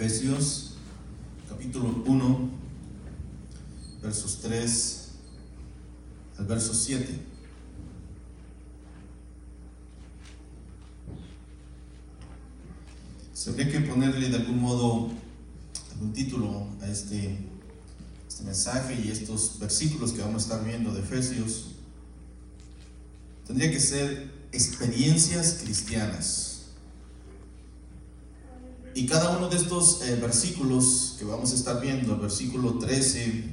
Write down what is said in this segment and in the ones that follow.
Efesios capítulo 1, versos 3 al verso 7. Se habría que ponerle de algún modo algún título a este, este mensaje y estos versículos que vamos a estar viendo de Efesios. Tendría que ser experiencias cristianas. Y cada uno de estos eh, versículos que vamos a estar viendo, el versículo 13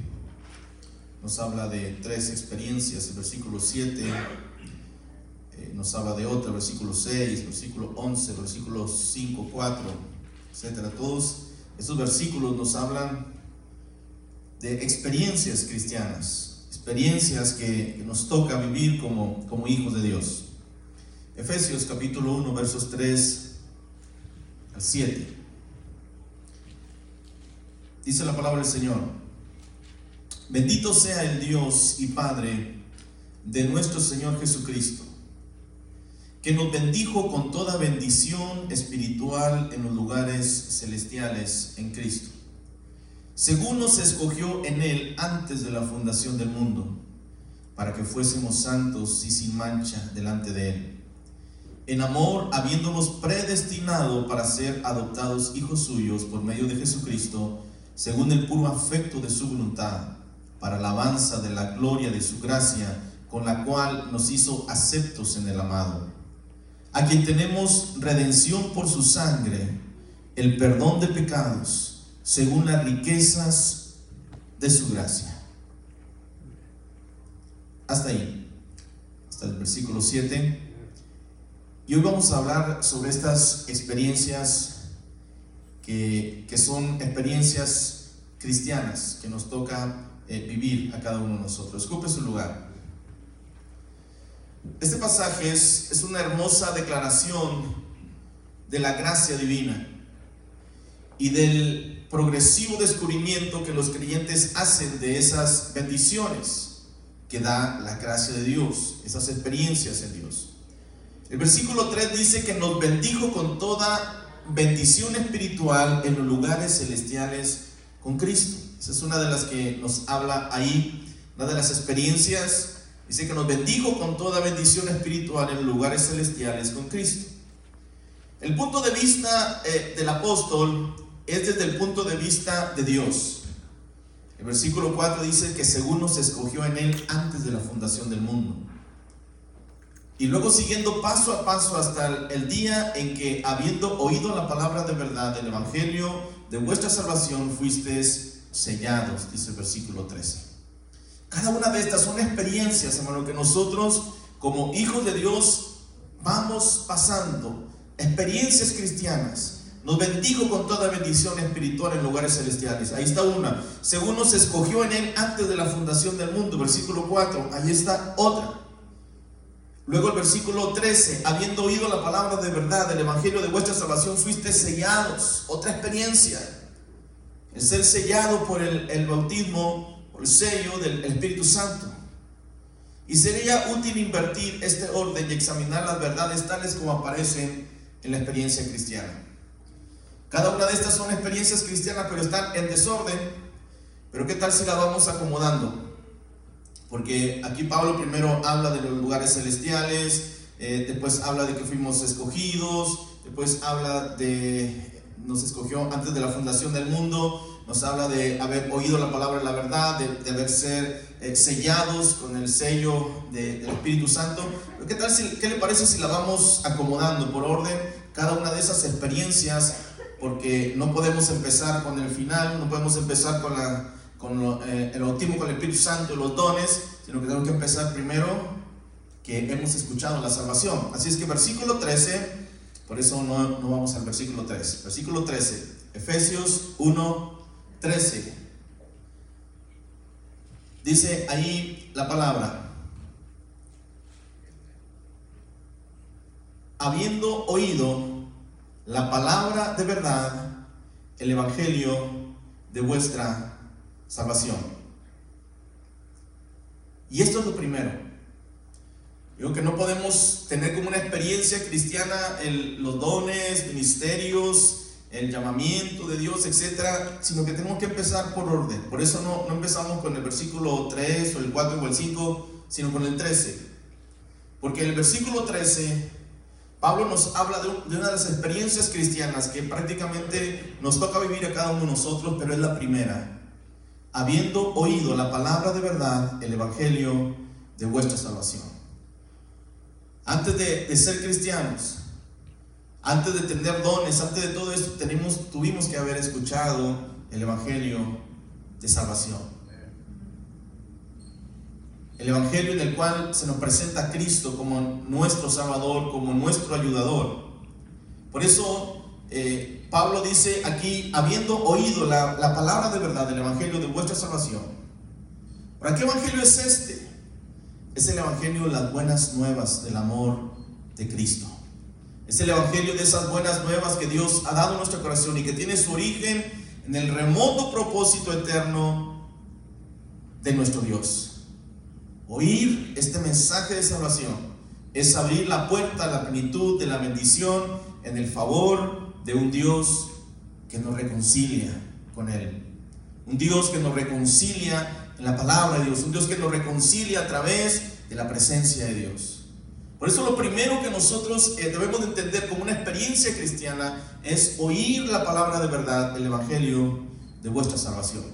nos habla de tres experiencias, el versículo 7 eh, nos habla de otra, versículo 6, versículo 11, versículo 5, 4, etcétera. Todos estos versículos nos hablan de experiencias cristianas, experiencias que, nos toca vivir como, como hijos de Dios. Efesios capítulo 1, versos 3 al 7. Dice la palabra del Señor. Bendito sea el Dios y Padre de nuestro Señor Jesucristo, que nos bendijo con toda bendición espiritual en los lugares celestiales en Cristo, según nos escogió en Él antes de la fundación del mundo, para que fuésemos santos y sin mancha delante de Él en amor, habiéndonos predestinado para ser adoptados hijos suyos por medio de Jesucristo, según el puro afecto de su voluntad, para alabanza de la gloria de su gracia, con la cual nos hizo aceptos en el amado, a quien tenemos redención por su sangre, el perdón de pecados, según las riquezas de su gracia. Hasta ahí, hasta el versículo 7. Y hoy vamos a hablar sobre estas experiencias que, son experiencias cristianas que nos toca eh, vivir a cada uno de nosotros. Ocupe su lugar. Este pasaje es, es una hermosa declaración de la gracia divina y del progresivo descubrimiento que los creyentes hacen de esas bendiciones que da la gracia de Dios, esas experiencias en Dios. El versículo 3 dice que nos bendijo con toda bendición espiritual en los lugares celestiales con Cristo. Esa es una de las que nos habla ahí, una de las experiencias. Dice que nos bendijo con toda bendición espiritual en los lugares celestiales con Cristo. El punto de vista eh, del apóstol es desde el punto de vista de Dios. El versículo 4 dice que según nos escogió en Él antes de la fundación del mundo. Y luego siguiendo paso a paso hasta el día en que, habiendo oído la palabra de verdad del Evangelio de vuestra salvación, fuisteis sellados, dice el versículo 13. Cada una de estas son experiencias, hermano, que nosotros como hijos de Dios vamos pasando, experiencias cristianas. Nos bendijo con toda bendición espiritual en lugares celestiales. Ahí está una. Según nos escogió en Él antes de la fundación del mundo, versículo 4. Ahí está otra. Luego el versículo 13, habiendo oído la palabra de verdad del Evangelio de vuestra salvación, fuiste sellados. Otra experiencia. El ser sellado por el, bautismo, por el sello del Espíritu Santo. Y sería útil invertir este orden y examinar las verdades tales como aparecen en la experiencia cristiana. Cada una de estas son experiencias cristianas, pero están en desorden. Pero ¿qué tal si la vamos acomodando? Porque aquí Pablo primero habla de los lugares celestiales, eh, después habla de que fuimos escogidos, después habla de, nos escogió antes de la fundación del mundo, nos habla de haber oído la palabra de la verdad, de, haber ser eh, sellados con el sello del Espíritu Santo. ¿qué, tal si, ¿Qué le parece si la vamos acomodando por orden cada una de esas experiencias? Porque no podemos empezar con el final, no podemos empezar con la con eh, el bautismo con el Espíritu Santo y los dones, sino que tenemos que empezar primero que hemos escuchado la salvación. Así es que versículo 13, por eso no, no vamos al versículo 13. Versículo 13, Efesios 1, 13. Dice ahí la palabra, habiendo oído la palabra de verdad, el Evangelio de vuestra salvación. Y esto es lo primero. Digo que no podemos tener como una experiencia cristiana los dones, ministerios, el llamamiento de Dios, etcétera, sino que tenemos que empezar por orden. Por eso no, no empezamos con el versículo 3 o el 4 o el 5, sino con el 13. Porque en el versículo 13, Pablo nos habla de, de, una de las experiencias cristianas que prácticamente nos toca vivir a cada uno de nosotros, pero es la primera. Habiendo oído la palabra de verdad, el evangelio de vuestra salvación. Antes de, ser cristianos, antes de tener dones, antes de todo esto, tenemos, tuvimos que haber escuchado el Evangelio de salvación. El Evangelio en el cual se nos presenta a Cristo como nuestro Salvador, como nuestro ayudador. Por eso eh, Pablo dice aquí, habiendo oído la, la palabra de verdad del Evangelio de vuestra salvación. ¿Para qué Evangelio es este? Es el Evangelio de las buenas nuevas del amor de Cristo. Es el Evangelio de esas buenas nuevas que Dios ha dado a nuestro corazón y que tiene su origen en el remoto propósito eterno de nuestro Dios. Oír este mensaje de salvación es abrir la puerta a la plenitud de la bendición en el favor de un Dios que nos reconcilia con Él. Un Dios que nos reconcilia en la palabra de Dios. Un Dios que nos reconcilia a través de la presencia de Dios. Por eso lo primero que nosotros eh, debemos de entender como una experiencia cristiana es oír la palabra de verdad, el Evangelio de vuestra salvación.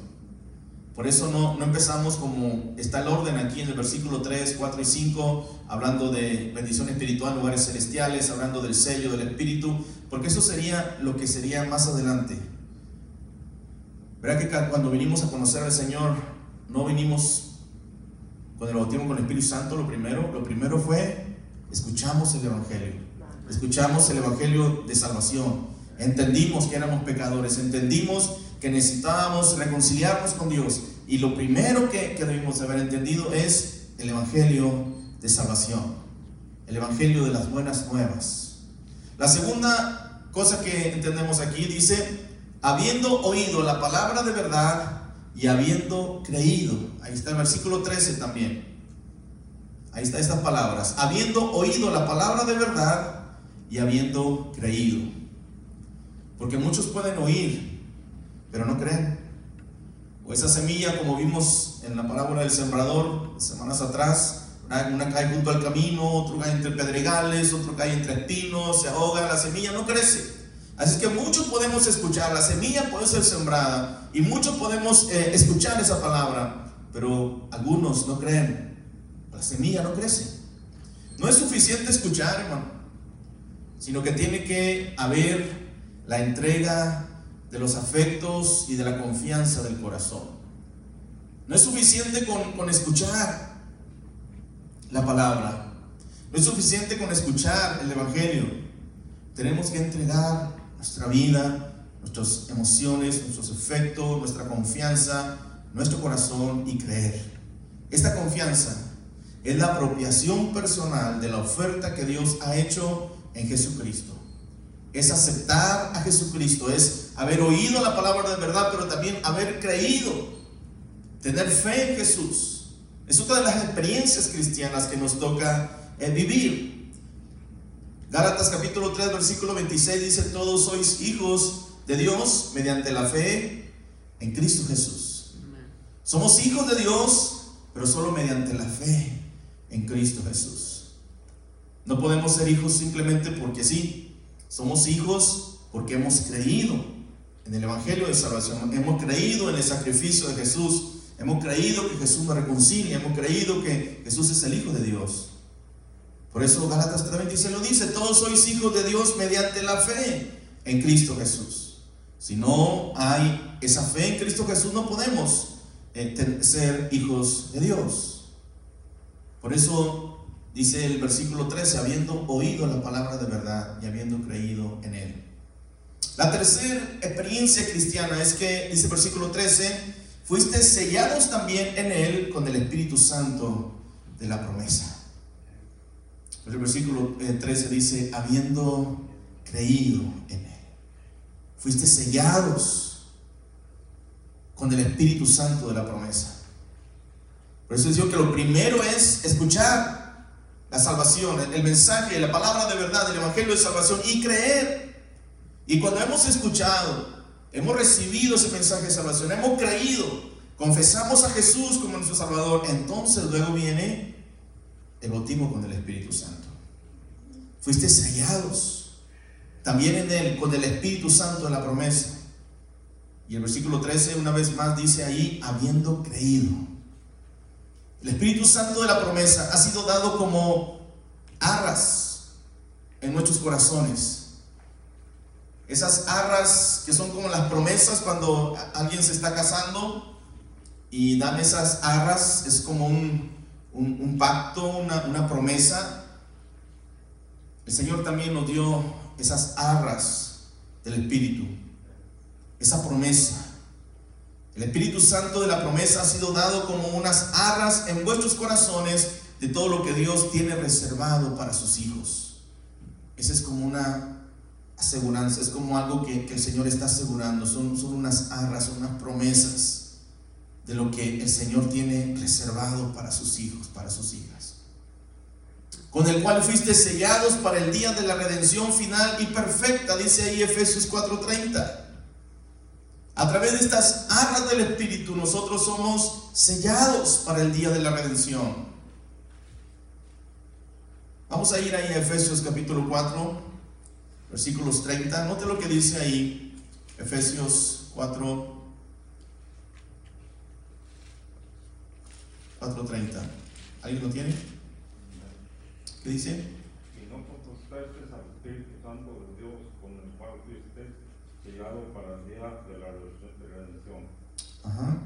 Por eso no, no empezamos como está el orden aquí en el versículo 3, 4 y 5, hablando de bendición espiritual lugares celestiales, hablando del sello del Espíritu, porque eso sería lo que sería más adelante. Verá que cuando vinimos a conocer al Señor, no vinimos con el bautismo con el Espíritu Santo, lo primero, lo primero fue escuchamos el Evangelio, escuchamos el Evangelio de salvación, entendimos que éramos pecadores, entendimos que necesitábamos reconciliarnos con Dios. Y lo primero que, que debimos haber entendido es el Evangelio de salvación, el Evangelio de las buenas nuevas. La segunda cosa que entendemos aquí dice, habiendo oído la palabra de verdad y habiendo creído, ahí está el versículo 13 también. Ahí está estas palabras. Habiendo oído la palabra de verdad y habiendo creído. Porque muchos pueden oír, pero no creen. O esa semilla, como vimos en la parábola del sembrador semanas atrás, una cae junto al camino, otro cae entre pedregales, otro cae entre espinos, se ahoga, la semilla no crece. Así que muchos podemos escuchar, la semilla puede ser sembrada y muchos podemos eh, escuchar esa palabra, pero algunos no creen. La semilla no crece. No es suficiente escuchar, hermano, sino que tiene que haber la entrega de los afectos y de la confianza del corazón. No es suficiente con, con escuchar la palabra. No es suficiente con escuchar el Evangelio. Tenemos que entregar nuestra vida, nuestras emociones, nuestros efectos, nuestra confianza, nuestro corazón y creer. Esta confianza es la apropiación personal de la oferta que Dios ha hecho en Jesucristo. Es aceptar a Jesucristo, es haber oído la palabra de verdad, pero también haber creído, tener fe en Jesús. Es otra de las experiencias cristianas que nos toca eh, vivir. Gálatas capítulo 3, versículo 26 dice, todos sois hijos de Dios mediante la fe en Cristo Jesús. Somos hijos de Dios, pero solo mediante la fe en Cristo Jesús. No podemos ser hijos simplemente porque sí. Somos hijos porque hemos creído en el Evangelio de Salvación. Hemos creído en el sacrificio de Jesús. Hemos creído que Jesús nos reconcilia. Hemos creído que Jesús es el Hijo de Dios. Por eso Galatas 3:26 lo dice, todos sois hijos de Dios mediante la fe en Cristo Jesús. Si no hay esa fe en Cristo Jesús, no podemos eh, ser hijos de Dios. Por eso dice el versículo 13, habiendo oído la palabra de verdad y habiendo creído en él. La tercera experiencia cristiana es que, dice el versículo 13, fuiste sellados también en él con el Espíritu Santo de la promesa. El versículo 13 eh, dice, habiendo creído en él. Fuiste sellados con el Espíritu Santo de la promesa. Por eso digo que lo primero es escuchar la salvación, el mensaje, la palabra de verdad, el evangelio de salvación y creer. Y cuando hemos escuchado, hemos recibido ese mensaje de salvación, hemos creído, confesamos a Jesús como nuestro Salvador, entonces luego viene el bautismo con el Espíritu Santo. Fuiste sellados también en él con el Espíritu Santo de la promesa. Y el versículo 13 una vez más dice ahí, habiendo creído. El Espíritu Santo de la promesa ha sido dado como arras en nuestros corazones. Esas arras que son como las promesas cuando alguien se está casando y dan esas arras, es como un, pacto, una, una promesa. El Señor también nos dio esas arras del Espíritu, esa promesa. El Espíritu Santo de la promesa ha sido dado como unas arras en vuestros corazones de todo lo que Dios tiene reservado para sus hijos. Esa es como una aseguranza, es como algo que, el Señor está asegurando. Son, son unas arras, son unas promesas de lo que el Señor tiene reservado para sus hijos, para sus hijas. Con el cual fuiste sellados para el día de la redención final y perfecta, dice ahí Efesios 4:30. A través de estas arras del Espíritu nosotros somos sellados para el día de la redención. Vamos a ir ahí a Efesios capítulo 4, versículos 30. Note lo que dice ahí, Efesios 4, 4.30. ¿Alguien lo tiene? ¿Qué dice? Y no contestaste al Espíritu Santo de Dios con el cual fuiste sellado para el día de la redención. Ajá.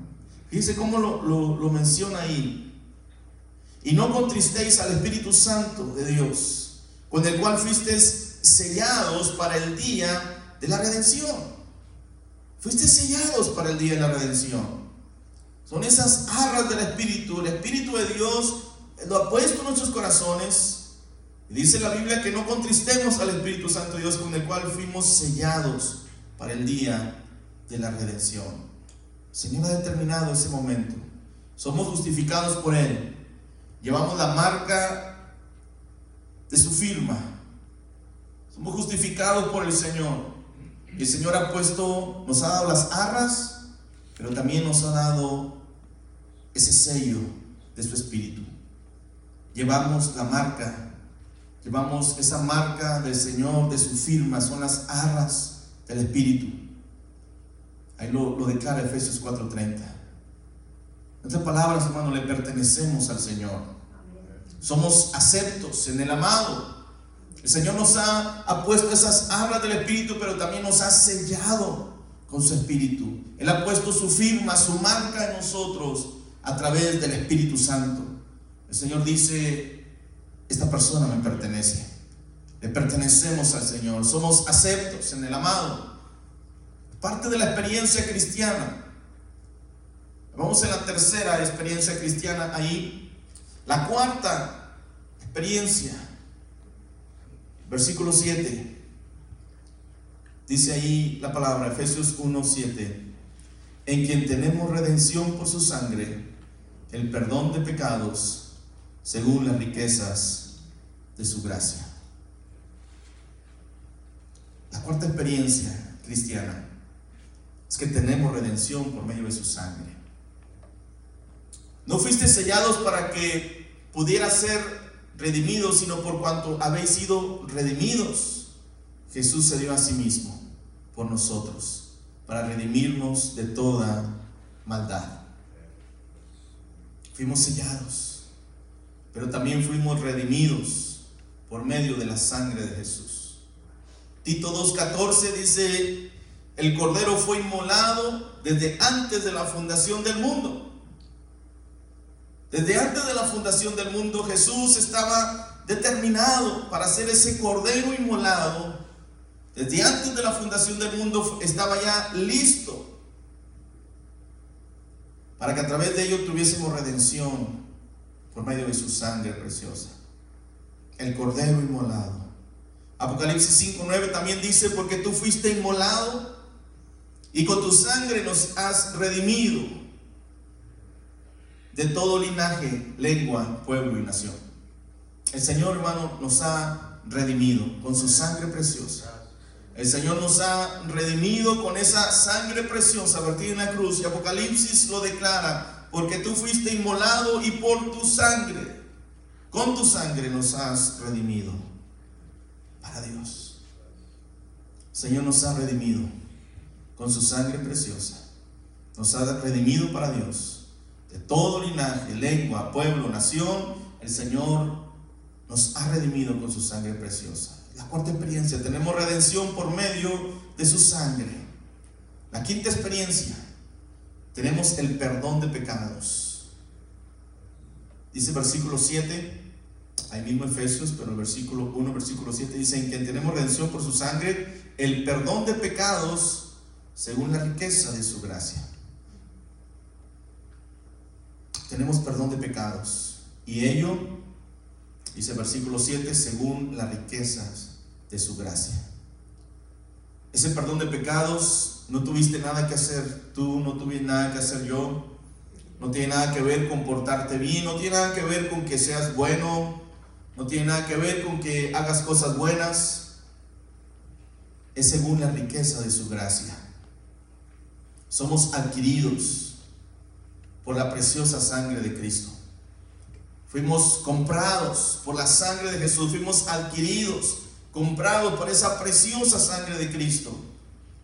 Fíjense cómo lo, lo, lo menciona ahí. Y no contristéis al Espíritu Santo de Dios, con el cual fuisteis sellados para el día de la redención. Fuiste sellados para el día de la redención. Son esas arras del Espíritu. El Espíritu de Dios lo ha puesto en nuestros corazones. Dice la Biblia que no contristemos al Espíritu Santo Dios con el cual fuimos sellados para el día de la redención. El Señor ha determinado ese momento. Somos justificados por Él. Llevamos la marca de su firma. Somos justificados por el Señor. Y el Señor ha puesto, nos ha dado las arras, pero también nos ha dado ese sello de su espíritu. Llevamos la marca, llevamos esa marca del Señor, de su firma, son las arras del espíritu. Ahí lo, declara Efesios 4:30. En otras palabras, hermano, le pertenecemos al Señor. Somos aceptos en el amado. El Señor nos ha, puesto esas arras del Espíritu, pero también nos ha sellado con su Espíritu. Él ha puesto su firma, su marca en nosotros a través del Espíritu Santo. El Señor dice, esta persona me pertenece. Le pertenecemos al Señor. Somos aceptos en el amado. Parte de la experiencia cristiana. Vamos en la tercera experiencia cristiana ahí. La cuarta experiencia. Versículo 7. Dice ahí la palabra, Efesios 1, 7. En quien tenemos redención por su sangre el perdón de pecados según las riquezas de su gracia. La cuarta experiencia cristiana es que tenemos redención por medio de su sangre. No fuiste sellados para que pudiera ser redimidos, sino por cuanto habéis sido redimidos. Jesús se dio a sí mismo por nosotros, para redimirnos de toda maldad fuimos sellados, pero también fuimos redimidos por medio de la sangre de Jesús. Tito 2.14 dice, el Cordero fue inmolado desde antes de la fundación del mundo. Desde antes de la fundación del mundo Jesús estaba determinado para ser ese Cordero inmolado. Desde antes de la fundación del mundo estaba ya listo para que a través de ello tuviésemos redención por medio de su sangre preciosa. El cordero inmolado. Apocalipsis 5.9 también dice, porque tú fuiste inmolado y con tu sangre nos has redimido de todo linaje, lengua, pueblo y nación. El Señor, hermano, nos ha redimido con su sangre preciosa. El Señor nos ha redimido con esa sangre preciosa vertida en la cruz. Y Apocalipsis lo declara, porque tú fuiste inmolado y por tu sangre, con tu sangre nos has redimido para Dios. El Señor nos ha redimido con su sangre preciosa. Nos ha redimido para Dios de todo linaje, lengua, pueblo, nación, el Señor nos ha redimido con su sangre preciosa. La cuarta experiencia, tenemos redención por medio de su sangre. La quinta experiencia, tenemos el perdón de pecados. Dice versículo 7, ahí mismo Efesios, pero el versículo 1, versículo 7 dice, en que tenemos redención por su sangre, el perdón de pecados según la riqueza de su gracia tenemos perdón de pecados. Y ello, dice el versículo 7, según las riquezas de su gracia. Ese perdón de pecados no tuviste nada que hacer tú, no tuviste nada que hacer yo. No tiene nada que ver con portarte bien, no tiene nada que ver con que seas bueno, no tiene nada que ver con que hagas cosas buenas. Es según la riqueza de su gracia. Somos adquiridos por la preciosa sangre de Cristo. Fuimos comprados por la sangre de Jesús, fuimos adquiridos, comprados por esa preciosa sangre de Cristo,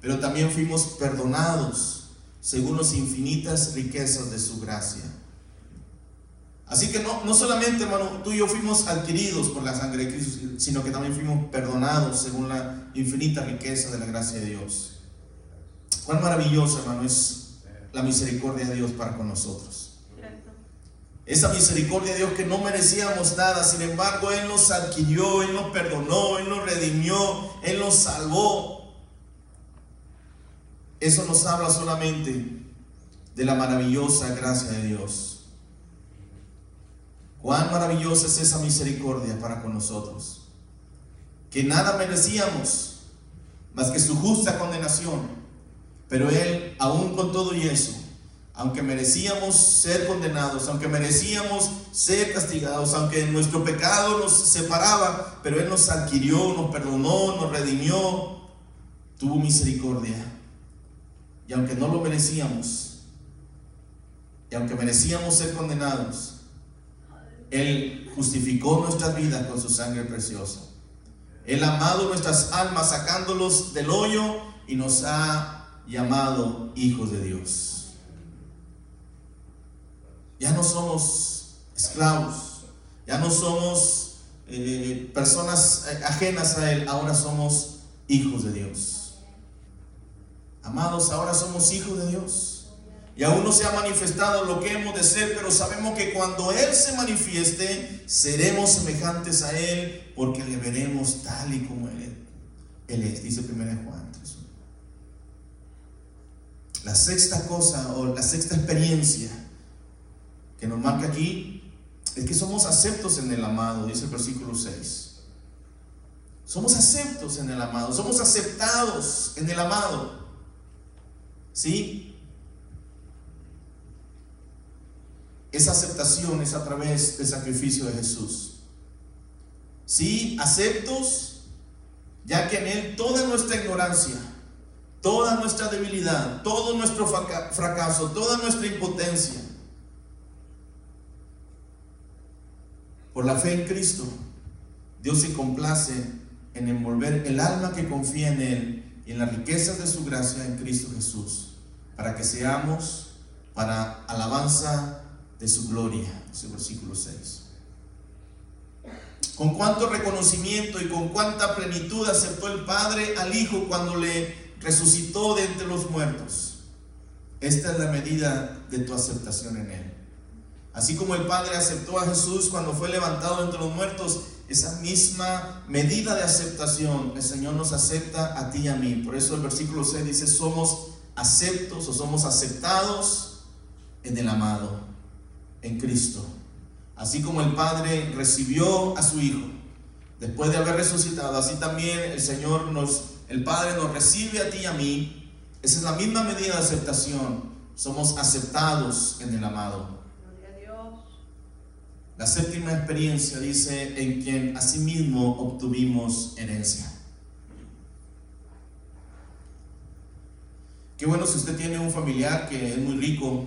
pero también fuimos perdonados según las infinitas riquezas de su gracia. Así que no, no solamente, hermano, tú y yo fuimos adquiridos por la sangre de Cristo, sino que también fuimos perdonados según la infinita riqueza de la gracia de Dios. Cuán maravilloso, hermano, es la misericordia de Dios para con nosotros. Esa misericordia de Dios que no merecíamos nada, sin embargo Él nos adquirió, Él nos perdonó, Él nos redimió, Él nos salvó. Eso nos habla solamente de la maravillosa gracia de Dios. Cuán maravillosa es esa misericordia para con nosotros. Que nada merecíamos más que su justa condenación pero Él, aún con todo y eso, aunque merecíamos ser condenados, aunque merecíamos ser castigados, aunque nuestro pecado nos separaba, pero Él nos adquirió, nos perdonó, nos redimió, tuvo misericordia. Y aunque no lo merecíamos, y aunque merecíamos ser condenados, Él justificó nuestras vidas con su sangre preciosa. Él amado nuestras almas sacándolos del hoyo y nos ha llamado hijos de Dios. Ya no somos esclavos, ya no somos eh, personas ajenas a Él, ahora somos hijos de Dios. Amados, ahora somos hijos de Dios. Y aún no se ha manifestado lo que hemos de ser, pero sabemos que cuando Él se manifieste, seremos semejantes a Él, porque le veremos tal y como Él, Él es, dice 1 Juan. La sexta cosa o la sexta experiencia que nos marca aquí es que somos aceptos en el amado, dice el versículo 6. Somos aceptos en el amado, somos aceptados en el amado. ¿Sí? Esa aceptación es a través del sacrificio de Jesús. Sí, aceptos, ya que en Él toda nuestra ignorancia, toda nuestra debilidad, todo nuestro fracaso, toda nuestra impotencia. Por la fe en Cristo, Dios se complace en envolver el alma que confía en Él y en las riquezas de su gracia en Cristo Jesús, para que seamos para alabanza de su gloria. Ese versículo 6. Con cuánto reconocimiento y con cuánta plenitud aceptó el Padre al Hijo cuando le resucitó de entre los muertos. Esta es la medida de tu aceptación en Él. Así como el Padre aceptó a Jesús cuando fue levantado entre los muertos, esa misma medida de aceptación, el Señor nos acepta a ti y a mí. Por eso el versículo 6 dice, somos aceptos o somos aceptados en el amado, en Cristo. Así como el Padre recibió a su Hijo después de haber resucitado, así también el Señor nos el Padre nos recibe a ti y a mí, esa es la misma medida de aceptación. Somos aceptados en el amado. La séptima experiencia dice en quien asimismo obtuvimos herencia. Qué bueno si usted tiene un familiar que es muy rico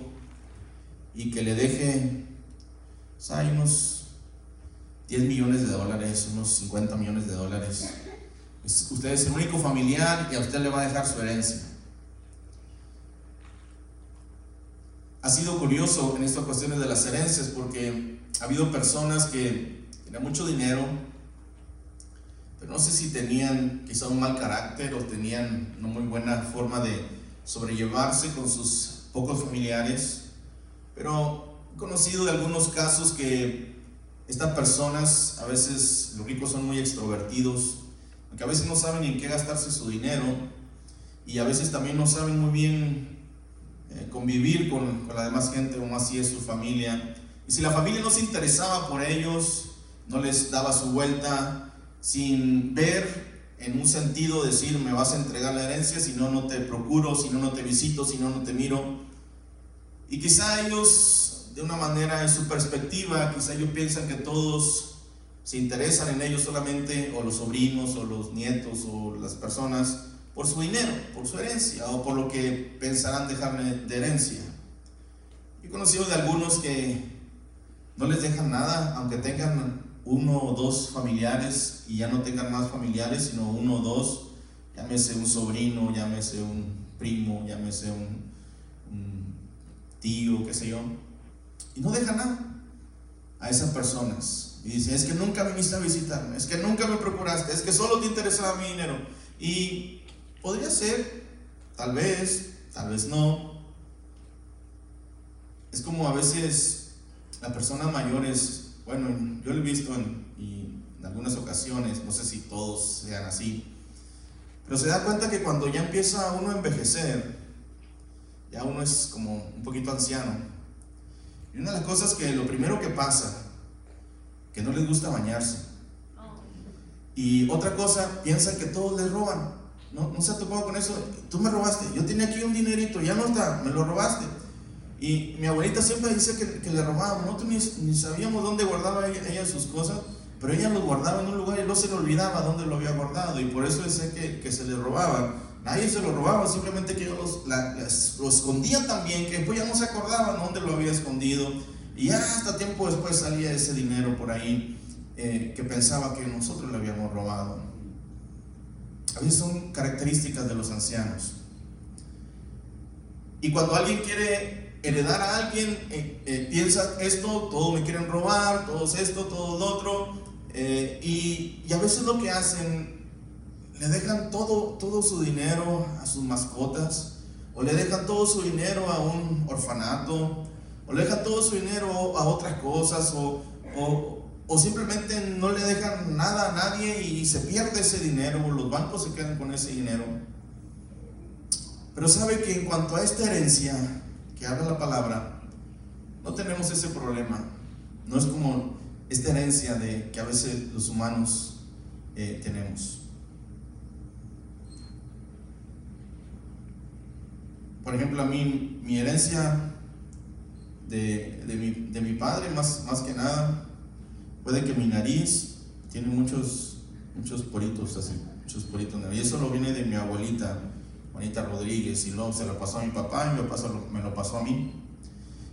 y que le deje o hay unos 10 millones de dólares, unos 50 millones de dólares. Usted es el único familiar y a usted le va a dejar su herencia. Ha sido curioso en estas cuestiones de las herencias porque ha habido personas que tenían mucho dinero, pero no sé si tenían quizá un mal carácter o tenían una muy buena forma de sobrellevarse con sus pocos familiares, pero he conocido de algunos casos que estas personas, a veces los ricos son muy extrovertidos, aunque a veces no saben en qué gastarse su dinero y a veces también no saben muy bien eh, convivir con, con, la demás gente, como así es su familia. Y si la familia no se interesaba por ellos, no les daba su vuelta, sin ver en un sentido decir me vas a entregar la herencia, si no, no te procuro, si no, no te visito, si no, no te miro. Y quizá ellos, de una manera en su perspectiva, quizá ellos piensan que todos se interesan en ellos solamente, o los sobrinos, o los nietos, o las personas, por su dinero, por su herencia, o por lo que pensarán dejarle de herencia. He conocido de algunos que no les dejan nada, aunque tengan uno o dos familiares y ya no tengan más familiares, sino uno o dos, llámese un sobrino, llámese un primo, llámese un, un tío, qué sé yo, y no dejan nada a esas personas. Y dice, es que nunca viniste a visitarme, es que nunca me procuraste, es que solo te interesaba mi dinero. Y podría ser, tal vez, tal vez no. Es como a veces las personas mayores, bueno, yo lo he visto en, en algunas ocasiones, no sé si todos sean así, pero se da cuenta que cuando ya empieza uno a envejecer, ya uno es como un poquito anciano. Y una de las cosas que lo primero que pasa que no les gusta bañarse. Y otra cosa, piensan que todos les roban. ¿No, ¿No se ha topado con eso? Tú me robaste, yo tenía aquí un dinerito, ya no está, me lo robaste. Y mi abuelita siempre dice que, que le robaban, nosotros ni, ni, sabíamos dónde guardaba ella, ella, sus cosas, pero ella los guardaba en un lugar y no se le olvidaba dónde lo había guardado, y por eso decía que, que se le robaban. Nadie se lo robaba, simplemente que ellos los, la, lo escondían también, que después ya no se acordaban dónde lo había escondido. Y ya hasta tiempo después salía ese dinero por ahí eh, que pensaba que nosotros le habíamos robado. A veces son características de los ancianos. Y cuando alguien quiere heredar a alguien, eh, eh, piensa esto, todos me quieren robar, todos esto, todo lo otro. Y, y, a veces lo que hacen, le dejan todo, todo su dinero a sus mascotas, o le dejan todo su dinero a un orfanato, o le dejan todo su dinero a otras cosas, o, o, o, simplemente no le dejan nada a nadie y se pierde ese dinero, o los bancos se quedan con ese dinero. Pero sabe que en cuanto a esta herencia que habla la palabra, no tenemos ese problema. No es como esta herencia de que a veces los humanos eh, tenemos. Por ejemplo, a mí mi herencia de, de, mi, de mi, padre, más, más que nada, puede que mi nariz tiene muchos, muchos poritos así, muchos poritos. Y eso lo viene de mi abuelita, Juanita Rodríguez, y luego se lo pasó a mi papá y me lo pasó, me lo pasó a mí.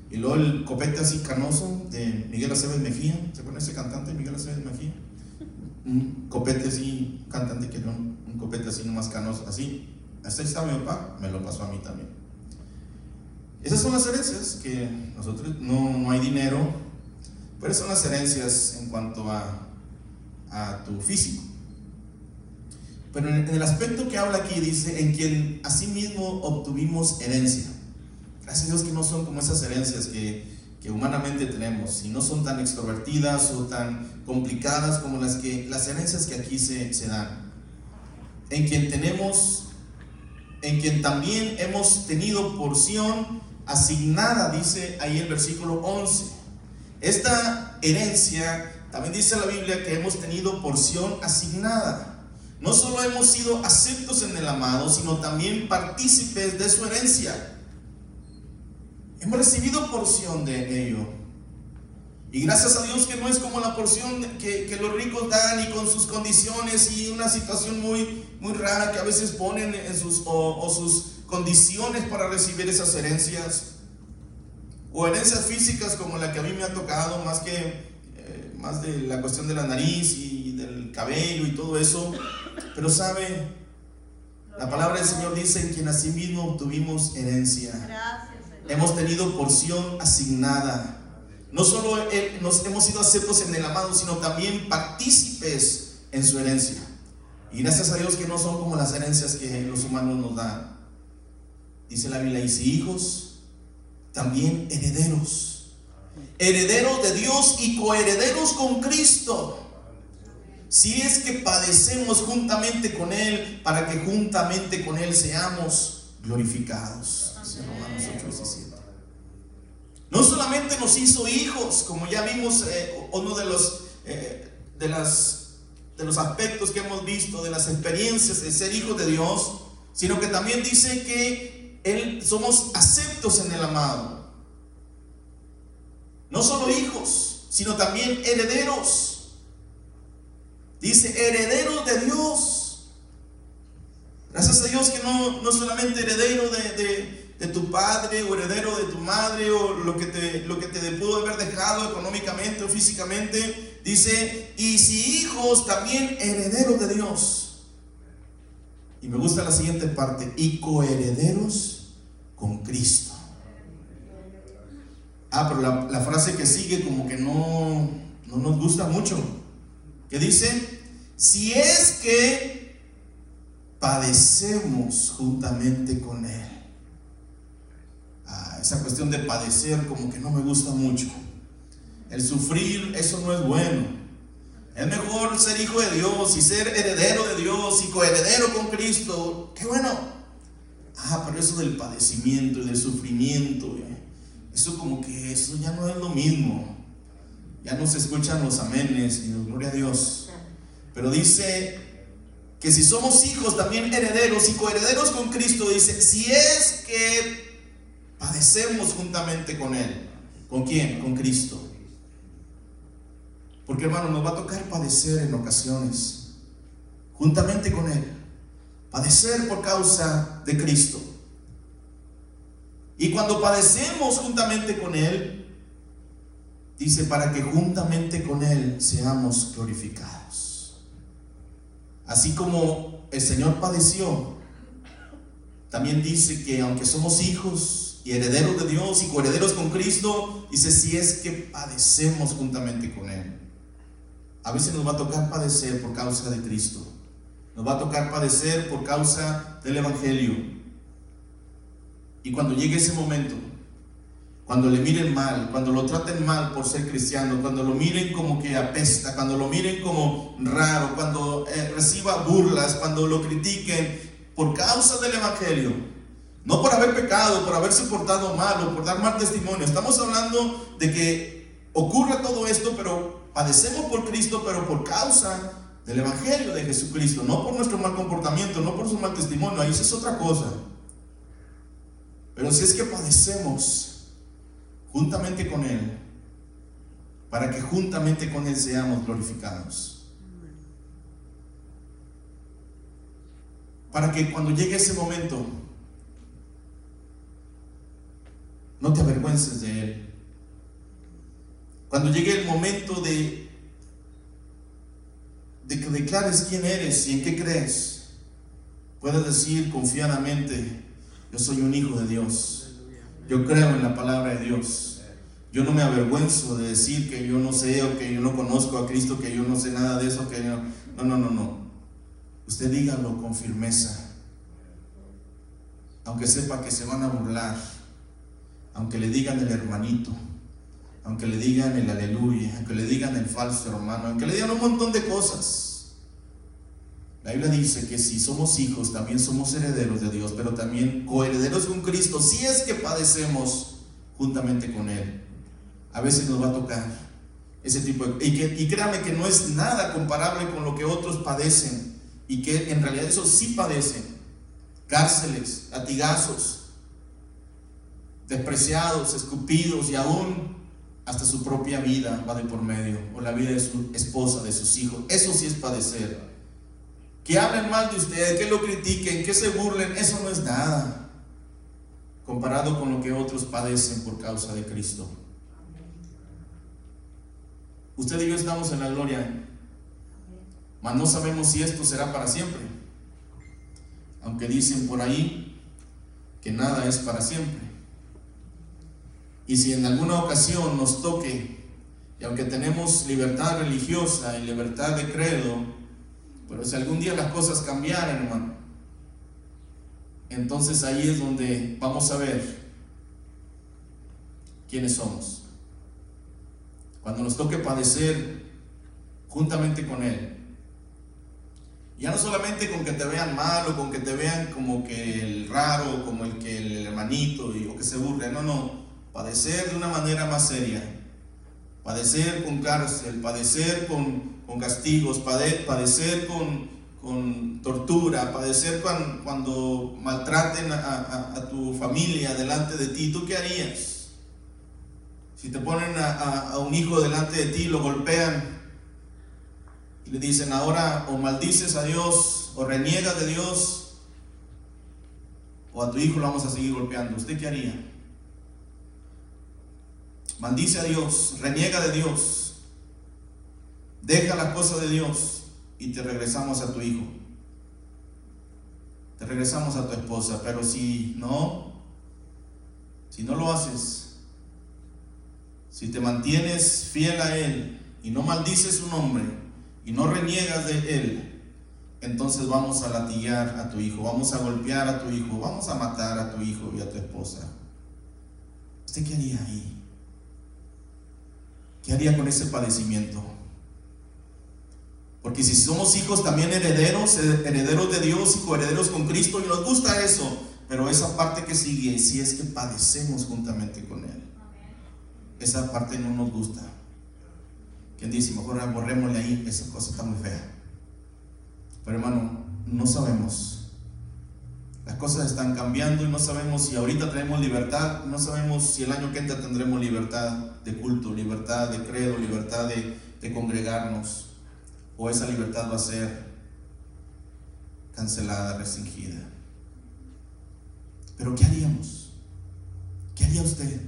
Y luego el copete así canoso de Miguel Aceves Mejía, ¿se acuerdan ese cantante Miguel Aceves Mejía? Un copete así, cantante que no, un copete así nomás canoso, así. Hasta ahí está mi papá, me lo pasó a mí también. Esas son las herencias que nosotros no, no hay dinero, pero son las herencias en cuanto a, a tu físico. Pero en el aspecto que habla aquí dice, en quien asimismo obtuvimos herencia. Gracias Dios que no son como esas herencias que, que humanamente tenemos, y no son tan extrovertidas o tan complicadas como las, que, las herencias que aquí se, se dan. En quien tenemos, en quien también hemos tenido porción asignada, dice ahí el versículo 11. Esta herencia, también dice la Biblia que hemos tenido porción asignada. No solo hemos sido aceptos en el amado, sino también partícipes de su herencia. Hemos recibido porción de ello. Y gracias a Dios que no es como la porción que, que, los ricos dan y con sus condiciones y una situación muy, muy rara que a veces ponen en sus, o, sus condiciones para recibir esas herencias. O herencias físicas como la que a mí me ha tocado, más que eh, más de la cuestión de la nariz y del cabello y todo eso. Pero sabe, la palabra del Señor dice en quien asimismo obtuvimos herencia. Hemos tenido porción asignada no solo nos hemos sido aceptos en el amado, sino también partícipes en su herencia. Y gracias a Dios que no son como las herencias que los humanos nos dan. Dice la Biblia, y si hijos, también herederos. Herederos de Dios y coherederos con Cristo. Si es que padecemos juntamente con Él, para que juntamente con Él seamos glorificados. Romanos 8, no solamente nos hizo hijos, como ya vimos eh, uno de los, eh, de, las, de los aspectos que hemos visto, de las experiencias de ser hijos de Dios, sino que también dice que él, somos aceptos en el amado. No solo hijos, sino también herederos. Dice, herederos de Dios. Gracias a Dios que no, no solamente heredero de de tu padre o heredero de tu madre o lo que te, lo que te pudo haber dejado económicamente o físicamente. Dice, y si hijos, también herederos de Dios. Y me gusta la siguiente parte, y coherederos con Cristo. Ah, pero la, frase que sigue como que no, no nos gusta mucho. Que dice, si es que padecemos juntamente con Él esa cuestión de padecer como que no me gusta mucho. El sufrir, eso no es bueno. Es mejor ser hijo de Dios y ser heredero de Dios y coheredero con Cristo. Qué bueno. Ah, pero eso del padecimiento y del sufrimiento, eh, eso como que eso ya no es lo mismo. Ya no se escuchan los amenes y gloria a Dios. Pero dice que si somos hijos, también herederos y coherederos con Cristo, dice, si es que padecemos juntamente con Él. ¿Con quién? Con Cristo. Porque hermano, nos va a tocar padecer en ocasiones, juntamente con Él. Padecer por causa de Cristo. Y cuando padecemos juntamente con Él, dice, para que juntamente con Él seamos glorificados. Así como el Señor padeció, también dice que aunque somos hijos, y herederos de Dios y coherederos con Cristo, dice, si es que padecemos juntamente con Él. A veces nos va a tocar padecer por causa de Cristo. Nos va a tocar padecer por causa del Evangelio. Y cuando llegue ese momento, cuando le miren mal, cuando lo traten mal por ser cristiano, cuando lo miren como que apesta, cuando lo miren como raro, cuando eh, reciba burlas, cuando lo critiquen por causa del Evangelio, no por haber pecado, por haberse portado mal o por dar mal testimonio. Estamos hablando de que ocurre todo esto, pero padecemos por Cristo, pero por causa del Evangelio de Jesucristo, no por nuestro mal comportamiento, no por su mal testimonio, ahí es otra cosa. Pero si es que padecemos juntamente con Él, para que juntamente con Él seamos glorificados. Para que cuando llegue ese momento, No te avergüences de Él. Cuando llegue el momento de, de que declares quién eres y en qué crees, puedes decir confiadamente, yo soy un hijo de Dios. Yo creo en la palabra de Dios. Yo no me avergüenzo de decir que yo no sé o que yo no conozco a Cristo, que yo no sé nada de eso, que no, no, no, no. Usted dígalo con firmeza, aunque sepa que se van a burlar aunque le digan el hermanito, aunque le digan el aleluya, aunque le digan el falso hermano, aunque le digan un montón de cosas. La Biblia dice que si somos hijos, también somos herederos de Dios, pero también coherederos con Cristo, si es que padecemos juntamente con Él. A veces nos va a tocar ese tipo de... Y, y créame que no es nada comparable con lo que otros padecen, y que en realidad eso sí padecen. Cárceles, latigazos, despreciados, escupidos y aún hasta su propia vida va de por medio, o la vida de su esposa, de sus hijos. Eso sí es padecer. Que hablen mal de usted, que lo critiquen, que se burlen, eso no es nada comparado con lo que otros padecen por causa de Cristo. Usted y yo estamos en la gloria, mas no sabemos si esto será para siempre. Aunque dicen por ahí que nada es para siempre. Y si en alguna ocasión nos toque, y aunque tenemos libertad religiosa y libertad de credo, pero si algún día las cosas cambiaran, hermano, entonces ahí es donde vamos a ver quiénes somos. Cuando nos toque padecer juntamente con Él. Ya no solamente con que te vean mal o con que te vean como que el raro, como el que el hermanito o que se burle. No, no. Padecer de una manera más seria. Padecer con cárcel, padecer con, con castigos, padecer con, con tortura, padecer cuando, cuando maltraten a, tu familia delante de ti, ¿tú qué harías? Si te ponen a, un hijo delante de ti, lo golpean y le dicen ahora o maldices a Dios o reniegas de Dios o a tu hijo lo vamos a seguir golpeando, ¿usted qué haría? Maldice a Dios, reniega de Dios, deja las cosas de Dios y te regresamos a tu hijo. Te regresamos a tu esposa, pero si no, si no lo haces, si te mantienes fiel a Él y no maldices su nombre y no reniegas de Él, entonces vamos a latillar a tu hijo, vamos a golpear a tu hijo, vamos a matar a tu hijo y a tu esposa. ¿Usted qué haría ahí? ¿Qué haría con ese padecimiento? Porque si somos hijos también herederos, herederos de Dios y coherederos con Cristo, y nos gusta eso, pero esa parte que sigue, si es que padecemos juntamente con Él, esa parte no nos gusta. ¿Quién dice? Mejor borrémosle ahí, esa cosa está muy fea. Pero hermano, no sabemos. Las cosas están cambiando y no sabemos si ahorita tenemos libertad, no sabemos si el año que entra tendremos libertad de culto, libertad de credo, libertad de, congregarnos o esa libertad va a ser cancelada, restringida. Pero ¿qué haríamos? ¿Qué haría usted?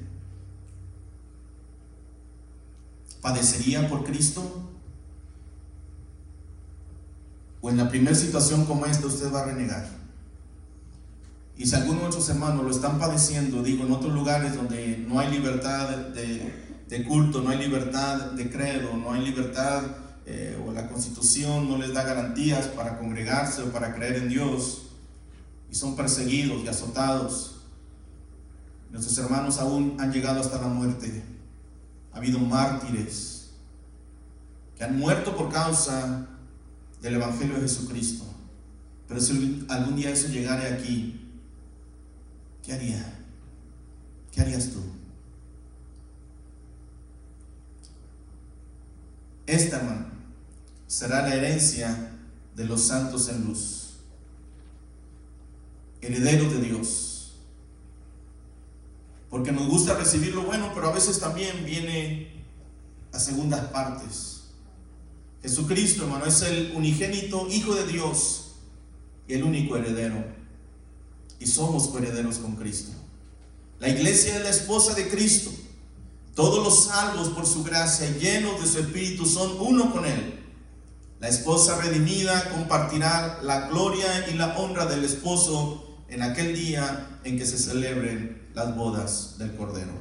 ¿Padecería por Cristo? ¿O en la primera situación como esta usted va a renegar? Y si algunos de otros hermanos lo están padeciendo, digo, en otros lugares donde no hay libertad de, de culto, no hay libertad de credo, no hay libertad eh, o la constitución no les da garantías para congregarse o para creer en Dios y son perseguidos y azotados. Nuestros hermanos aún han llegado hasta la muerte. Ha habido mártires que han muerto por causa del Evangelio de Jesucristo. Pero si algún día eso llegara aquí, ¿qué haría? ¿Qué harías tú? Esta, hermano, será la herencia de los santos en luz, herederos de Dios. Porque nos gusta recibir lo bueno, pero a veces también viene a segundas partes. Jesucristo, hermano, es el unigénito Hijo de Dios y el único heredero. Y somos coherederos con Cristo. La iglesia es la esposa de Cristo. Todos los salvos por su gracia, llenos de su Espíritu, son uno con Él. La esposa redimida compartirá la gloria y la honra del esposo en aquel día en que se celebren las bodas del Cordero.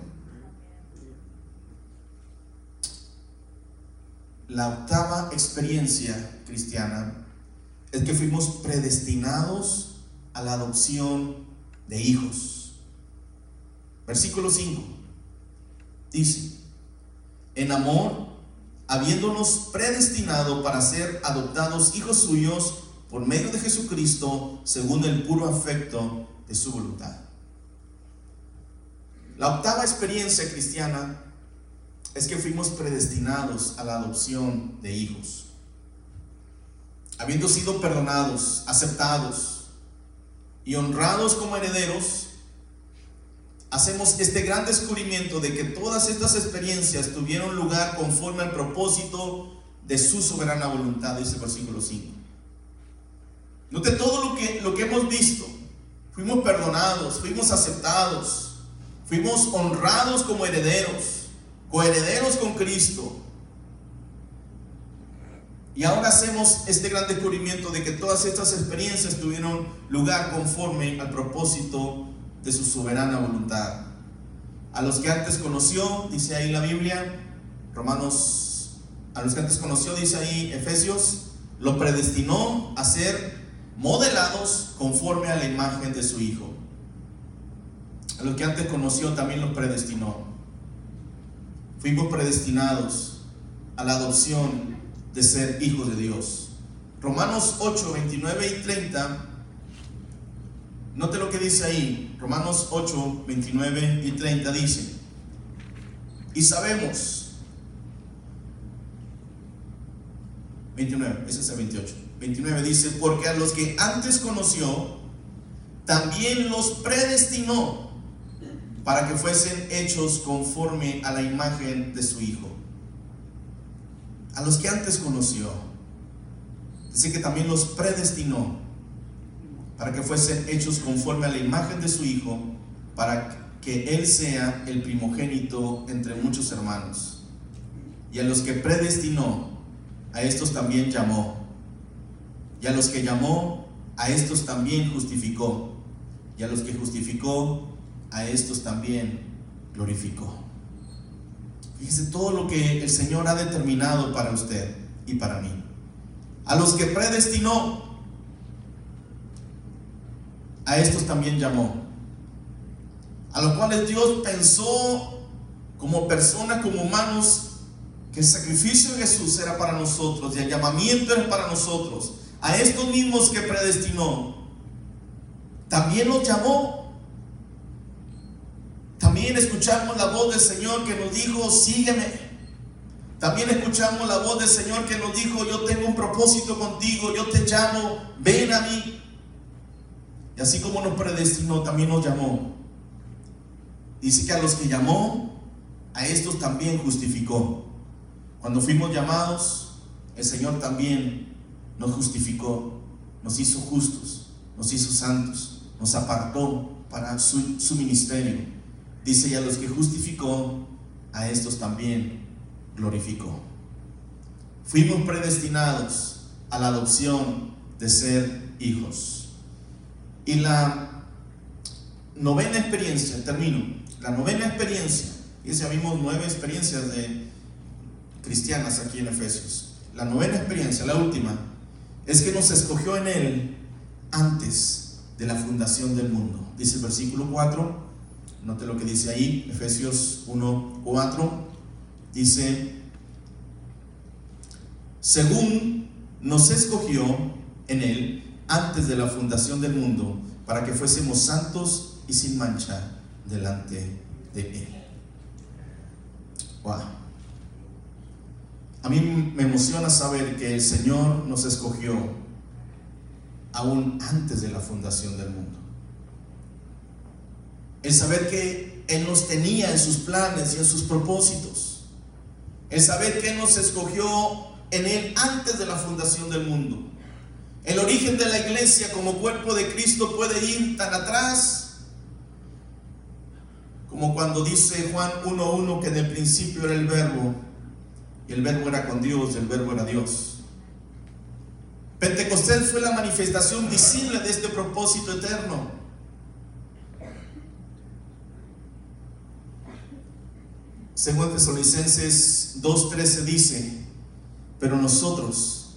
La octava experiencia cristiana es que fuimos predestinados a la adopción de hijos. Versículo 5 dice, en amor habiéndonos predestinado para ser adoptados hijos suyos por medio de Jesucristo, según el puro afecto de su voluntad. La octava experiencia cristiana es que fuimos predestinados a la adopción de hijos. Habiendo sido perdonados, aceptados y honrados como herederos, hacemos este gran descubrimiento de que todas estas experiencias tuvieron lugar conforme al propósito de su soberana voluntad, dice el versículo 5. Note todo lo que, lo que hemos visto. Fuimos perdonados, fuimos aceptados, fuimos honrados como herederos, coherederos con Cristo. Y ahora hacemos este gran descubrimiento de que todas estas experiencias tuvieron lugar conforme al propósito de su soberana voluntad. A los que antes conoció, dice ahí la Biblia, Romanos, a los que antes conoció, dice ahí Efesios, lo predestinó a ser modelados conforme a la imagen de su Hijo. A los que antes conoció también los predestinó. Fuimos predestinados a la adopción de ser hijos de Dios. Romanos 8, 29 y 30. Note lo que dice ahí. Romanos 8, 29 y 30 dice. Y sabemos. 29, ese es el 28. 29 dice, porque a los que antes conoció, también los predestinó para que fuesen hechos conforme a la imagen de su Hijo. A los que antes conoció. Dice que también los predestinó para que fuesen hechos conforme a la imagen de su Hijo, para que Él sea el primogénito entre muchos hermanos. Y a los que predestinó, a estos también llamó. Y a los que llamó, a estos también justificó. Y a los que justificó, a estos también glorificó. Fíjese todo lo que el Señor ha determinado para usted y para mí. A los que predestinó, a estos también llamó. A los cuales Dios pensó como personas, como humanos, que el sacrificio de Jesús era para nosotros y el llamamiento era para nosotros a estos mismos que predestinó, también los llamó. Escuchamos la voz del Señor que nos dijo, sígueme. También escuchamos la voz del Señor que nos dijo, yo tengo un propósito contigo, yo te llamo, ven a mí. Y así como nos predestinó, también nos llamó. Dice que a los que llamó, a estos también justificó. Cuando fuimos llamados, el Señor también nos justificó, nos hizo justos, nos hizo santos, nos apartó para su, ministerio. Dice, y a los que justificó, a estos también glorificó. Fuimos predestinados a la adopción de ser hijos. Y la novena experiencia, termino, la novena experiencia, ya vimos nueve experiencias de cristianas aquí en Efesios. La novena experiencia, la última, es que nos escogió en Él antes de la fundación del mundo. Dice el versículo 4, note lo que dice ahí, Efesios 1, 4, dice, según nos escogió en Él antes de la fundación del mundo, para que fuésemos santos y sin mancha delante de Él. Wow. A mí me emociona saber que el Señor nos escogió aún antes de la fundación del mundo. El saber que Él nos tenía en sus planes y en sus propósitos. El saber que Él nos escogió en Él antes de la fundación del mundo. El origen de la iglesia como cuerpo de Cristo puede ir tan atrás como cuando dice Juan 1.1 que en el principio era el verbo y el verbo era con Dios, y el verbo era Dios. Pentecostés fue la manifestación visible de este propósito eterno. Según Tesalonicenses 2.13 dice, pero nosotros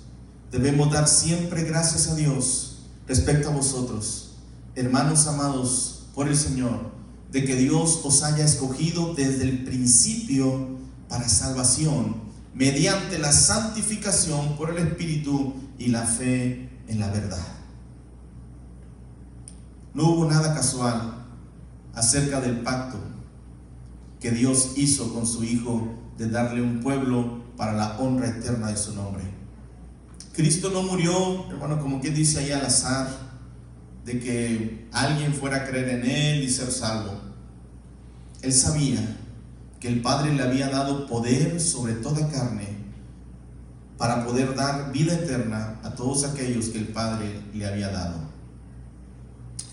debemos dar siempre gracias a Dios respecto a vosotros, hermanos amados por el Señor, de que Dios os haya escogido desde el principio para salvación mediante la santificación por el Espíritu y la fe en la verdad. No hubo nada casual acerca del pacto que Dios hizo con su Hijo de darle un pueblo para la honra eterna de su nombre. Cristo no murió, hermano, como quien dice ahí al azar, de que alguien fuera a creer en Él y ser salvo. él sabía que el Padre le había dado poder sobre toda carne para poder dar vida eterna a todos aquellos que el Padre le había dado.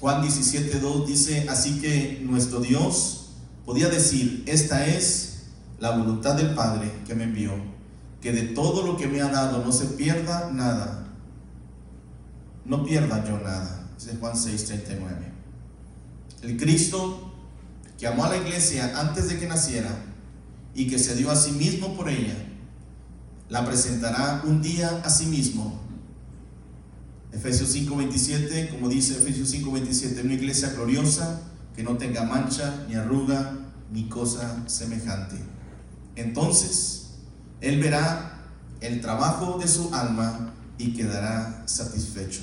Juan 17.2 dice, así que nuestro Dios podía decir, esta es la voluntad del Padre que me envió, que de todo lo que me ha dado no se pierda nada, no pierda yo nada. Dice Juan 6.39. El Cristo que amó a la iglesia antes de que naciera y que se dio a sí mismo por ella, la presentará un día a sí mismo. Efesios 5:27, como dice Efesios 5:27, una iglesia gloriosa que no tenga mancha, ni arruga, ni cosa semejante. Entonces, Él verá el trabajo de su alma y quedará satisfecho.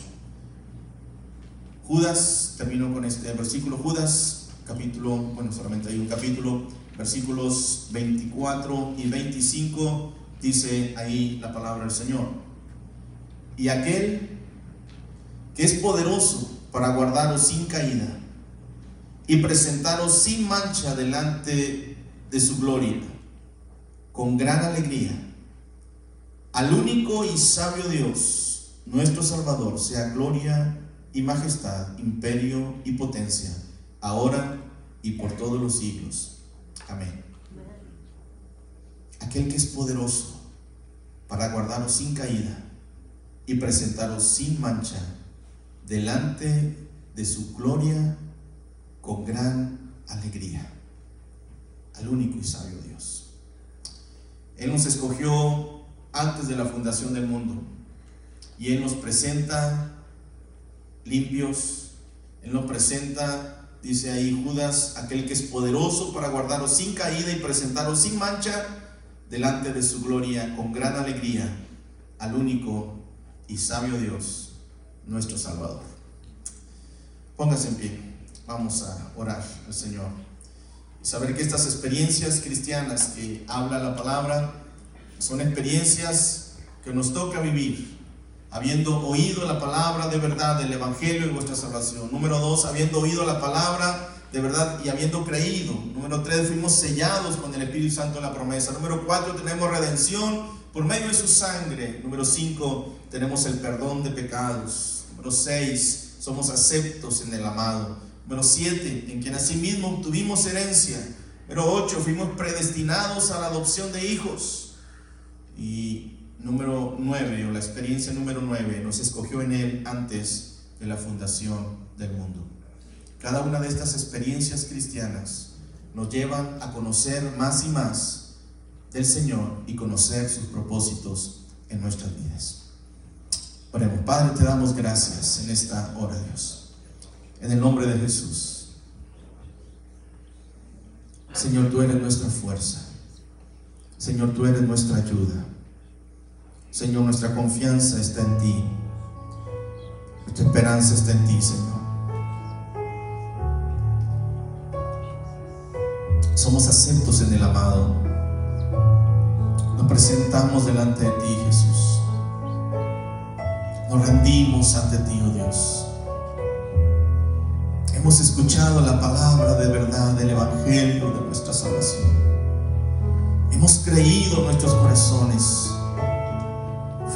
Judas, termino con este versículo, Judas, capítulo, bueno, solamente hay un capítulo, versículos 24 y 25, dice ahí la palabra del Señor. Y aquel que es poderoso para guardaros sin caída y presentaros sin mancha delante de su gloria, con gran alegría, al único y sabio Dios, nuestro Salvador, sea gloria y majestad, imperio y potencia, ahora y por todos los siglos. Amén. Aquel que es poderoso para guardaros sin caída y presentaros sin mancha delante de su gloria con gran alegría. Al único y sabio Dios. Él nos escogió antes de la fundación del mundo y Él nos presenta limpios. Él nos presenta, dice ahí Judas, aquel que es poderoso para guardaros sin caída y presentaros sin mancha delante de su gloria con gran alegría al único y sabio Dios, nuestro Salvador. Póngase en pie, vamos a orar al Señor y saber que estas experiencias cristianas que habla la palabra son experiencias que nos toca vivir habiendo oído la palabra de verdad del Evangelio y vuestra salvación. Número dos, habiendo oído la palabra de verdad y habiendo creído. Número tres, fuimos sellados con el Espíritu Santo en la promesa. Número cuatro, tenemos redención por medio de su sangre. Número cinco, tenemos el perdón de pecados. Número seis, somos aceptos en el amado. Número siete, en quien asimismo obtuvimos herencia. Número ocho, fuimos predestinados a la adopción de hijos. Y número 9 o la experiencia número 9 nos escogió en Él antes de la fundación del mundo. Cada una de estas experiencias cristianas nos llevan a conocer más y más del Señor y conocer sus propósitos en nuestras vidas. Oremos, Padre, te damos gracias en esta hora, Dios. En el nombre de Jesús. Señor, tú eres nuestra fuerza. Señor, tú eres nuestra ayuda. Señor, nuestra confianza está en ti. Nuestra esperanza está en ti, Señor. Somos aceptos en el amado. Nos presentamos delante de ti, Jesús. Nos rendimos ante ti, oh Dios. Hemos escuchado la palabra de verdad del Evangelio de nuestra salvación. Hemos creído en nuestros corazones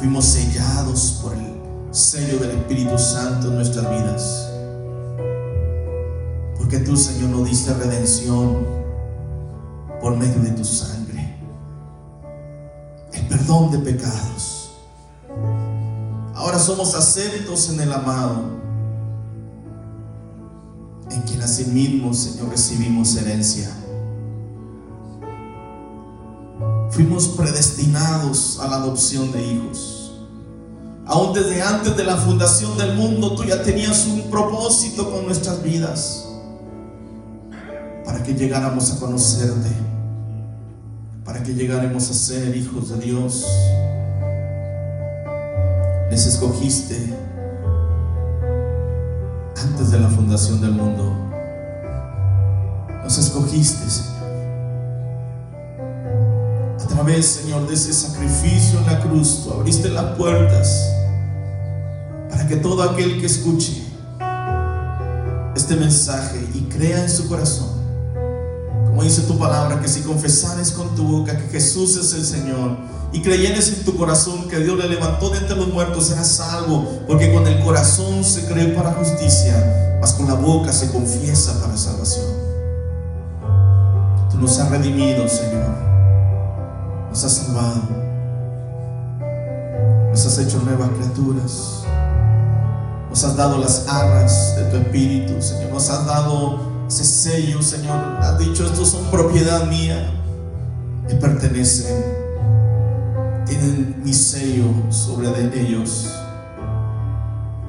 fuimos sellados por el sello del Espíritu Santo en nuestras vidas. Porque tú, Señor, nos diste redención por medio de tu sangre. El perdón de pecados. Ahora somos aceptos en el amado, en quien así mismo, Señor, recibimos herencia. fuimos predestinados a la adopción de hijos. Aún desde antes de la fundación del mundo, tú ya tenías un propósito con nuestras vidas para que llegáramos a conocerte, para que llegáramos a ser hijos de Dios. Les escogiste antes de la fundación del mundo. Nos escogiste, Señor vez, Señor, de ese sacrificio en la cruz, tú abriste las puertas para que todo aquel que escuche este mensaje y crea en su corazón, como dice tu palabra, que si confesares con tu boca que Jesús es el Señor y creyeres en tu corazón que Dios le levantó de entre los muertos, serás salvo, porque con el corazón se cree para justicia, mas con la boca se confiesa para salvación. Tú nos has redimido, Señor, nos has salvado, nos has hecho nuevas criaturas, nos has dado las arras de tu espíritu, Señor, nos has dado ese sello, Señor, has dicho, estos son propiedad mía, me pertenecen tienen mi sello sobre de ellos.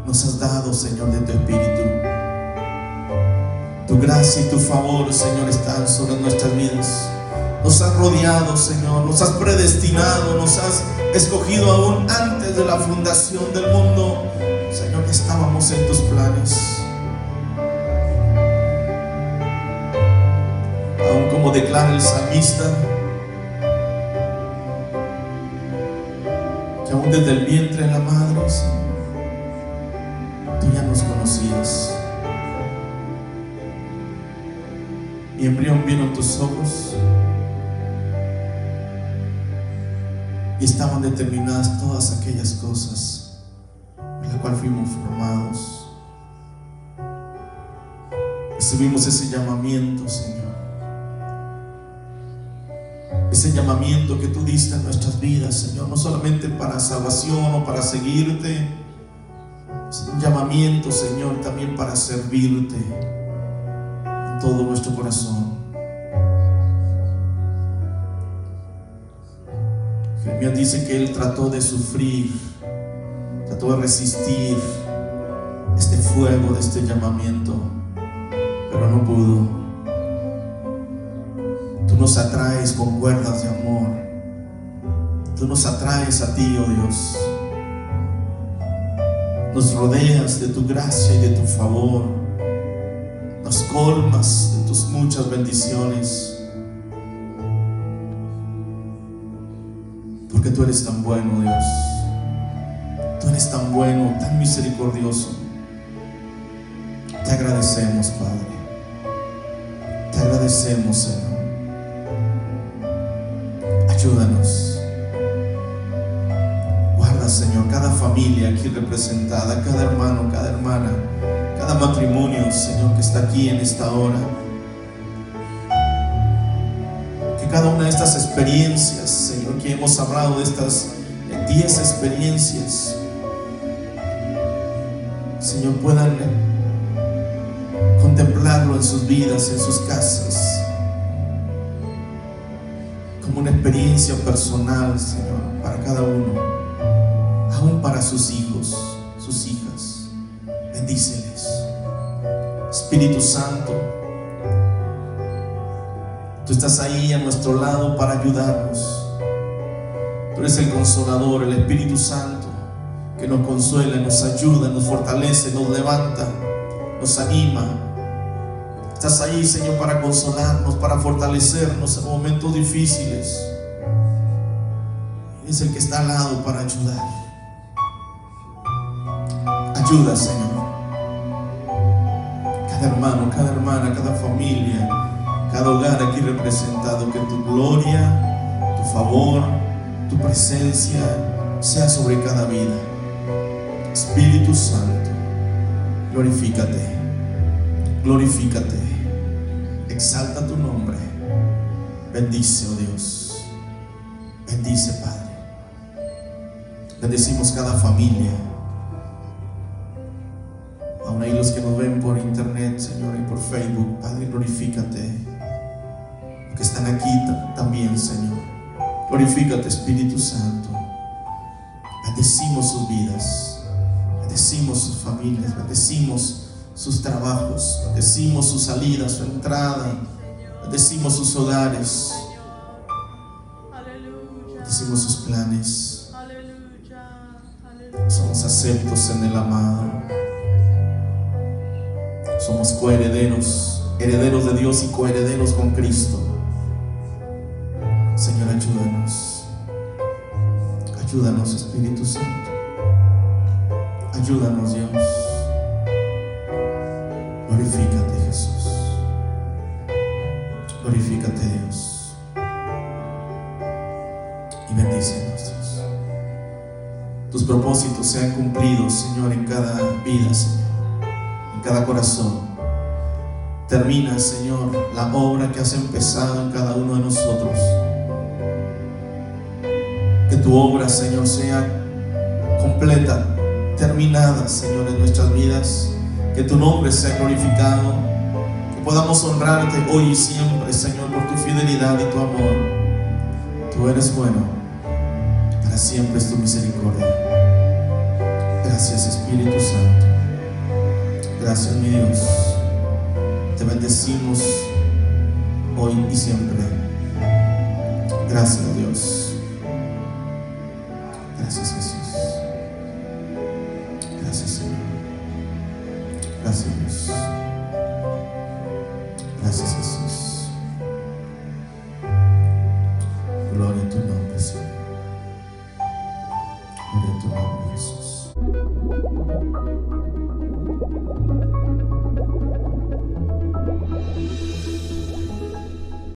Nos has dado, Señor, de tu Espíritu. Tu gracia y tu favor, Señor, están sobre nuestras vidas. Nos has rodeado, Señor, nos has predestinado, nos has escogido aún antes de la fundación del mundo. Señor, estábamos en tus planes. Declara el salmista, aún desde el vientre de la madre, tú ya nos conocías. Y embrión vieron tus ojos y estaban determinadas todas aquellas cosas en las cuales fuimos formados. Recibimos ese llamamiento, Señor ese llamamiento que tú diste en nuestras vidas, Señor, no solamente para salvación o para seguirte, es un llamamiento, Señor, también para servirte en todo nuestro corazón. Jeremías dice que él trató de sufrir, trató de resistir este fuego de este llamamiento, pero no pudo nos atraes con cuerdas de amor. Tú nos atraes a ti, oh Dios. Nos rodeas de tu gracia y de tu favor. Nos colmas de tus muchas bendiciones. Porque tú eres tan bueno, Dios. Tú eres tan bueno, tan misericordioso. Te agradecemos, Padre. Te agradecemos, Señor. Ayúdanos. Guarda, Señor, cada familia aquí representada, cada hermano, cada hermana, cada matrimonio, Señor, que está aquí en esta hora. Que cada una de estas experiencias, Señor, que hemos hablado de estas 10 experiencias, Señor, puedan contemplarlo en sus vidas, en sus casas una experiencia personal, Señor, para cada uno, aún para sus hijos, sus hijas. Bendíceles. Espíritu Santo, tú estás ahí a nuestro lado para ayudarnos. Tú eres el consolador, el Espíritu Santo, que nos consuela, nos ayuda, nos fortalece, nos levanta, nos anima, Estás ahí, Señor, para consolarnos, para fortalecernos en momentos difíciles. Es el que está al lado para ayudar. Ayuda, Señor. Cada hermano, cada hermana, cada familia, cada hogar aquí representado, que tu gloria, tu favor, tu presencia sea sobre cada vida. Espíritu Santo, glorifícate, glorifícate. Exalta tu nombre. Bendice, oh Dios. Bendice, Padre. Bendecimos cada familia. Aún hay los que nos ven por internet, Señor, y por Facebook. Padre, glorifícate. que están aquí también, Señor. Glorifícate, Espíritu Santo. Bendecimos sus vidas. Bendecimos sus familias. Bendecimos sus trabajos, bendecimos su salida, su entrada, bendecimos sus hogares, bendecimos sus planes. Somos aceptos en el amado. Somos coherederos, herederos de Dios y coherederos con Cristo. Señor, ayúdanos. Ayúdanos, Espíritu Santo. Ayúdanos, Dios. Glorifícate, Jesús. Glorifícate. Dios. Y bendícenos, Dios. Tus propósitos sean cumplidos, Señor, en cada vida, Señor, en cada corazón. Termina, Señor, la obra que has empezado en cada uno de nosotros. Que tu obra, Señor, sea completa, terminada, Señor, en nuestras vidas. Que tu nombre sea glorificado. Que podamos honrarte hoy y siempre, Señor, por tu fidelidad y tu amor. Tú eres bueno. Para siempre es tu misericordia. Gracias, Espíritu Santo. Gracias, mi Dios. Te bendecimos hoy y siempre. Gracias, Dios. Gracias, Jesús.